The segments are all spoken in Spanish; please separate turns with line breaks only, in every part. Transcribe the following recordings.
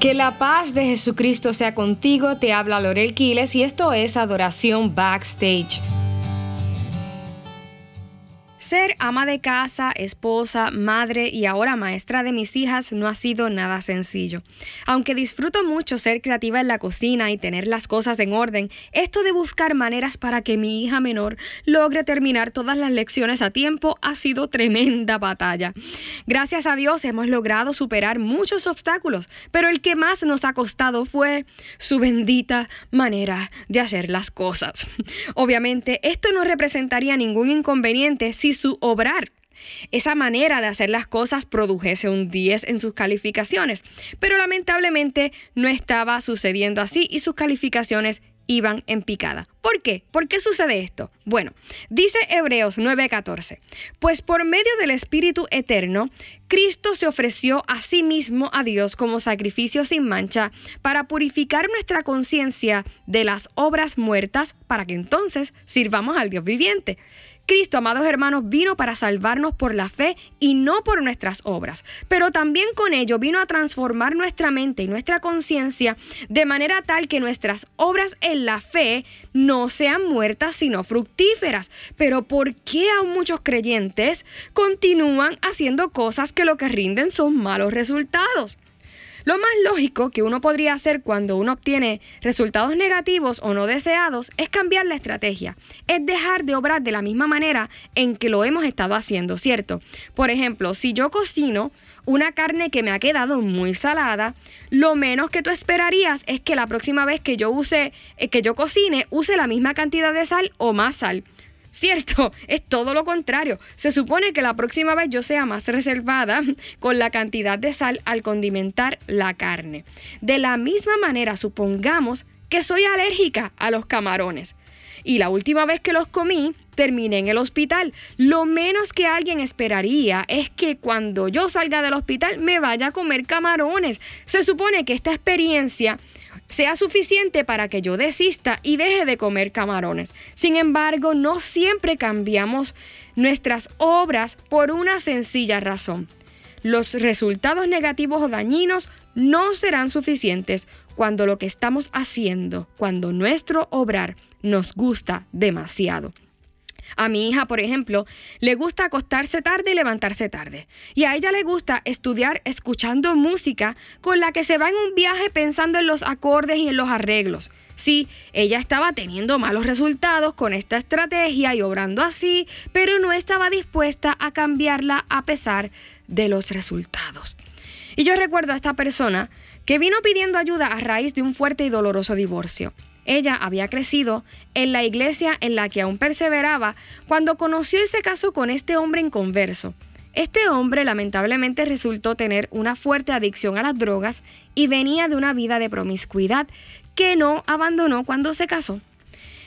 Que la paz de Jesucristo sea contigo, te habla Lorel Quiles y esto es Adoración Backstage. Ser ama de casa, esposa, madre y ahora maestra de mis hijas no ha sido nada sencillo. Aunque disfruto mucho ser creativa en la cocina y tener las cosas en orden, esto de buscar maneras para que mi hija menor logre terminar todas las lecciones a tiempo ha sido tremenda batalla. Gracias a Dios hemos logrado superar muchos obstáculos, pero el que más nos ha costado fue su bendita manera de hacer las cosas. Obviamente, esto no representaría ningún inconveniente si su obrar. Esa manera de hacer las cosas produjese un 10 en sus calificaciones, pero lamentablemente no estaba sucediendo así y sus calificaciones iban en picada. ¿Por qué? ¿Por qué sucede esto? Bueno, dice Hebreos 9:14, pues por medio del Espíritu Eterno, Cristo se ofreció a sí mismo a Dios como sacrificio sin mancha para purificar nuestra conciencia de las obras muertas para que entonces sirvamos al Dios viviente. Cristo, amados hermanos, vino para salvarnos por la fe y no por nuestras obras, pero también con ello vino a transformar nuestra mente y nuestra conciencia de manera tal que nuestras obras en la fe no sean muertas sino fructíferas. Pero ¿por qué aún muchos creyentes continúan haciendo cosas que lo que rinden son malos resultados? Lo más lógico que uno podría hacer cuando uno obtiene resultados negativos o no deseados es cambiar la estrategia, es dejar de obrar de la misma manera en que lo hemos estado haciendo, ¿cierto? Por ejemplo, si yo cocino una carne que me ha quedado muy salada, lo menos que tú esperarías es que la próxima vez que yo use, eh, que yo cocine, use la misma cantidad de sal o más sal. Cierto, es todo lo contrario. Se supone que la próxima vez yo sea más reservada con la cantidad de sal al condimentar la carne. De la misma manera, supongamos que soy alérgica a los camarones. Y la última vez que los comí, terminé en el hospital. Lo menos que alguien esperaría es que cuando yo salga del hospital me vaya a comer camarones. Se supone que esta experiencia sea suficiente para que yo desista y deje de comer camarones. Sin embargo, no siempre cambiamos nuestras obras por una sencilla razón. Los resultados negativos o dañinos no serán suficientes cuando lo que estamos haciendo, cuando nuestro obrar nos gusta demasiado. A mi hija, por ejemplo, le gusta acostarse tarde y levantarse tarde. Y a ella le gusta estudiar escuchando música con la que se va en un viaje pensando en los acordes y en los arreglos. Sí, ella estaba teniendo malos resultados con esta estrategia y obrando así, pero no estaba dispuesta a cambiarla a pesar de los resultados. Y yo recuerdo a esta persona que vino pidiendo ayuda a raíz de un fuerte y doloroso divorcio. Ella había crecido en la iglesia en la que aún perseveraba cuando conoció y se casó con este hombre inconverso. Este hombre lamentablemente resultó tener una fuerte adicción a las drogas y venía de una vida de promiscuidad que no abandonó cuando se casó.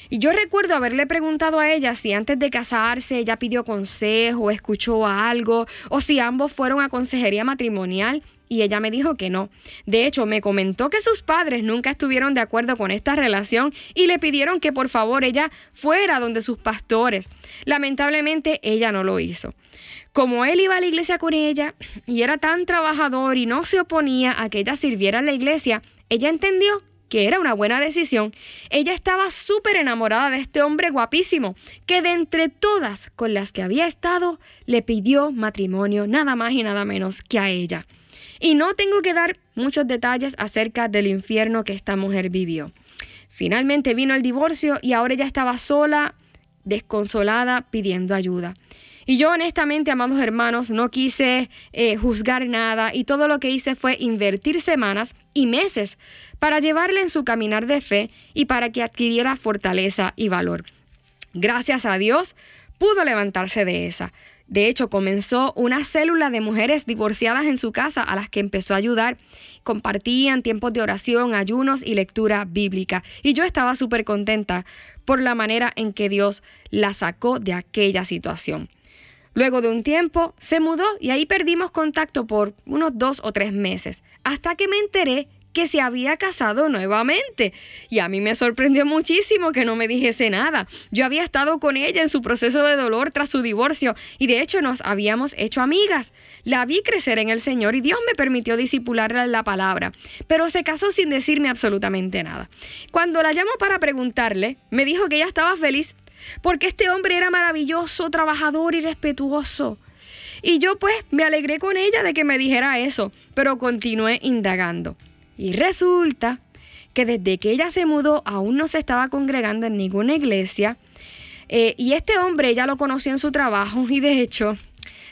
Y yo recuerdo haberle preguntado a ella si antes de casarse ella pidió consejo, escuchó algo, o si ambos fueron a consejería matrimonial y ella me dijo que no. De hecho, me comentó que sus padres nunca estuvieron de acuerdo con esta relación y le pidieron que por favor ella fuera donde sus pastores. Lamentablemente ella no lo hizo. Como él iba a la iglesia con ella y era tan trabajador y no se oponía a que ella sirviera en la iglesia, ella entendió que era una buena decisión. Ella estaba súper enamorada de este hombre guapísimo, que de entre todas con las que había estado, le pidió matrimonio nada más y nada menos que a ella. Y no tengo que dar muchos detalles acerca del infierno que esta mujer vivió. Finalmente vino el divorcio y ahora ella estaba sola, desconsolada, pidiendo ayuda. Y yo honestamente, amados hermanos, no quise eh, juzgar nada y todo lo que hice fue invertir semanas y meses para llevarle en su caminar de fe y para que adquiriera fortaleza y valor. Gracias a Dios, pudo levantarse de esa. De hecho, comenzó una célula de mujeres divorciadas en su casa a las que empezó a ayudar. Compartían tiempos de oración, ayunos y lectura bíblica. Y yo estaba súper contenta por la manera en que Dios la sacó de aquella situación. Luego de un tiempo se mudó y ahí perdimos contacto por unos dos o tres meses, hasta que me enteré que se había casado nuevamente. Y a mí me sorprendió muchísimo que no me dijese nada. Yo había estado con ella en su proceso de dolor tras su divorcio y de hecho nos habíamos hecho amigas. La vi crecer en el Señor y Dios me permitió disipularla en la palabra, pero se casó sin decirme absolutamente nada. Cuando la llamo para preguntarle, me dijo que ella estaba feliz porque este hombre era maravilloso, trabajador y respetuoso. Y yo pues me alegré con ella de que me dijera eso, pero continué indagando. Y resulta que desde que ella se mudó aún no se estaba congregando en ninguna iglesia. Eh, y este hombre ya lo conoció en su trabajo y de hecho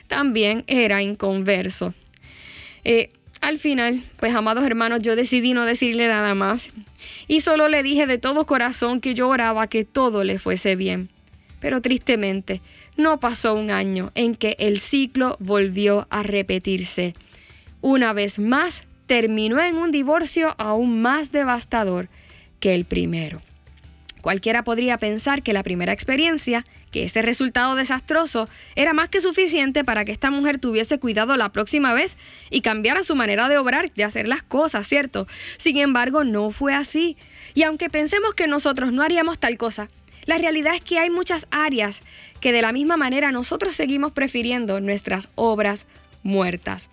también era inconverso. Eh, al final, pues amados hermanos, yo decidí no decirle nada más y solo le dije de todo corazón que yo oraba que todo le fuese bien. Pero tristemente, no pasó un año en que el ciclo volvió a repetirse. Una vez más, terminó en un divorcio aún más devastador que el primero. Cualquiera podría pensar que la primera experiencia, que ese resultado desastroso, era más que suficiente para que esta mujer tuviese cuidado la próxima vez y cambiara su manera de obrar, de hacer las cosas, ¿cierto? Sin embargo, no fue así. Y aunque pensemos que nosotros no haríamos tal cosa, la realidad es que hay muchas áreas que de la misma manera nosotros seguimos prefiriendo nuestras obras muertas.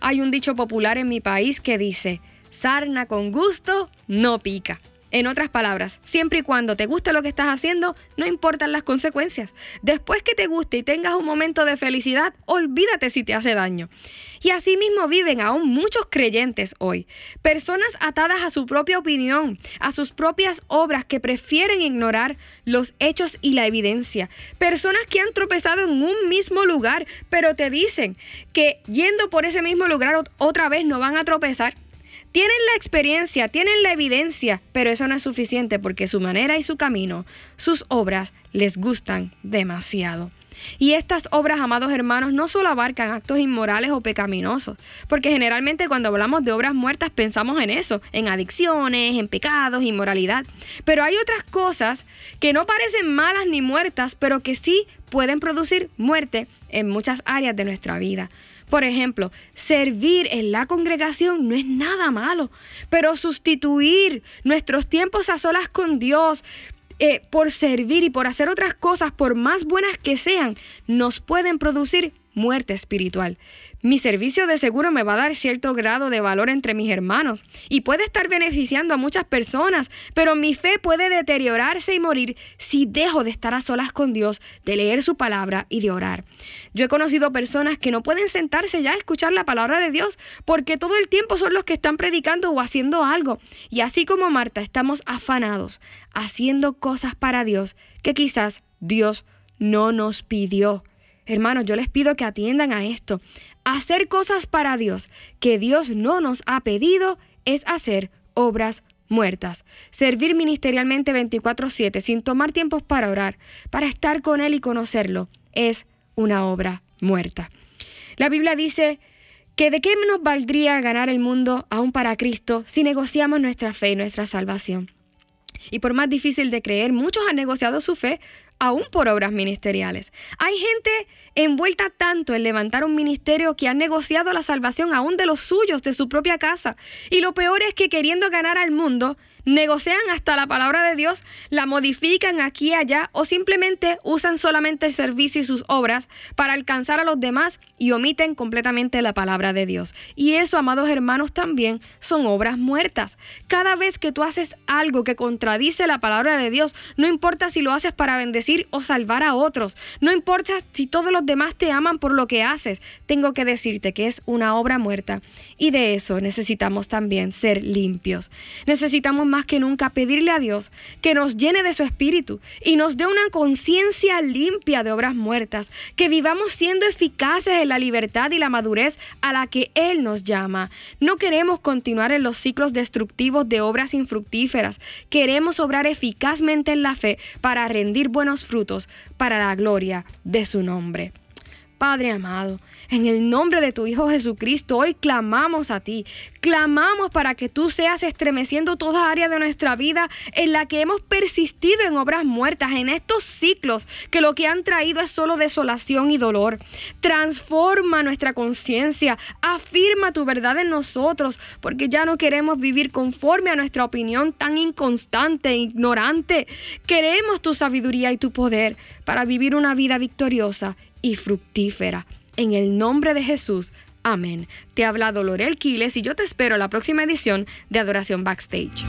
Hay un dicho popular en mi país que dice, sarna con gusto no pica. En otras palabras, siempre y cuando te guste lo que estás haciendo, no importan las consecuencias. Después que te guste y tengas un momento de felicidad, olvídate si te hace daño. Y así mismo viven aún muchos creyentes hoy, personas atadas a su propia opinión, a sus propias obras que prefieren ignorar los hechos y la evidencia, personas que han tropezado en un mismo lugar, pero te dicen que yendo por ese mismo lugar otra vez no van a tropezar. Tienen la experiencia, tienen la evidencia, pero eso no es suficiente porque su manera y su camino, sus obras, les gustan demasiado. Y estas obras, amados hermanos, no solo abarcan actos inmorales o pecaminosos, porque generalmente cuando hablamos de obras muertas pensamos en eso, en adicciones, en pecados, inmoralidad. Pero hay otras cosas que no parecen malas ni muertas, pero que sí pueden producir muerte en muchas áreas de nuestra vida. Por ejemplo, servir en la congregación no es nada malo, pero sustituir nuestros tiempos a solas con Dios eh, por servir y por hacer otras cosas, por más buenas que sean, nos pueden producir muerte espiritual. Mi servicio de seguro me va a dar cierto grado de valor entre mis hermanos y puede estar beneficiando a muchas personas, pero mi fe puede deteriorarse y morir si dejo de estar a solas con Dios, de leer su palabra y de orar. Yo he conocido personas que no pueden sentarse ya a escuchar la palabra de Dios porque todo el tiempo son los que están predicando o haciendo algo. Y así como Marta, estamos afanados, haciendo cosas para Dios que quizás Dios no nos pidió. Hermanos, yo les pido que atiendan a esto. Hacer cosas para Dios que Dios no nos ha pedido es hacer obras muertas. Servir ministerialmente 24/7 sin tomar tiempos para orar, para estar con Él y conocerlo, es una obra muerta. La Biblia dice que de qué nos valdría ganar el mundo aún para Cristo si negociamos nuestra fe y nuestra salvación. Y por más difícil de creer, muchos han negociado su fe aún por obras ministeriales. Hay gente envuelta tanto en levantar un ministerio que ha negociado la salvación aún de los suyos, de su propia casa. Y lo peor es que queriendo ganar al mundo, negocian hasta la palabra de Dios, la modifican aquí y allá o simplemente usan solamente el servicio y sus obras para alcanzar a los demás y omiten completamente la palabra de Dios. Y eso, amados hermanos, también son obras muertas. Cada vez que tú haces algo que contradice la palabra de Dios, no importa si lo haces para bendecir o salvar a otros, no importa si todos los demás te aman por lo que haces, tengo que decirte que es una obra muerta. Y de eso necesitamos también ser limpios. Necesitamos más que nunca pedirle a Dios que nos llene de su espíritu y nos dé una conciencia limpia de obras muertas, que vivamos siendo eficaces en la libertad y la madurez a la que Él nos llama. No queremos continuar en los ciclos destructivos de obras infructíferas, queremos obrar eficazmente en la fe para rendir buenos frutos para la gloria de su nombre. Padre amado, en el nombre de tu Hijo Jesucristo, hoy clamamos a ti. Clamamos para que tú seas estremeciendo toda área de nuestra vida en la que hemos persistido en obras muertas, en estos ciclos que lo que han traído es solo desolación y dolor. Transforma nuestra conciencia, afirma tu verdad en nosotros, porque ya no queremos vivir conforme a nuestra opinión tan inconstante e ignorante. Queremos tu sabiduría y tu poder para vivir una vida victoriosa y fructífera. En el nombre de Jesús. Amén. Te ha hablado Lorel Quiles y yo te espero en la próxima edición de Adoración Backstage.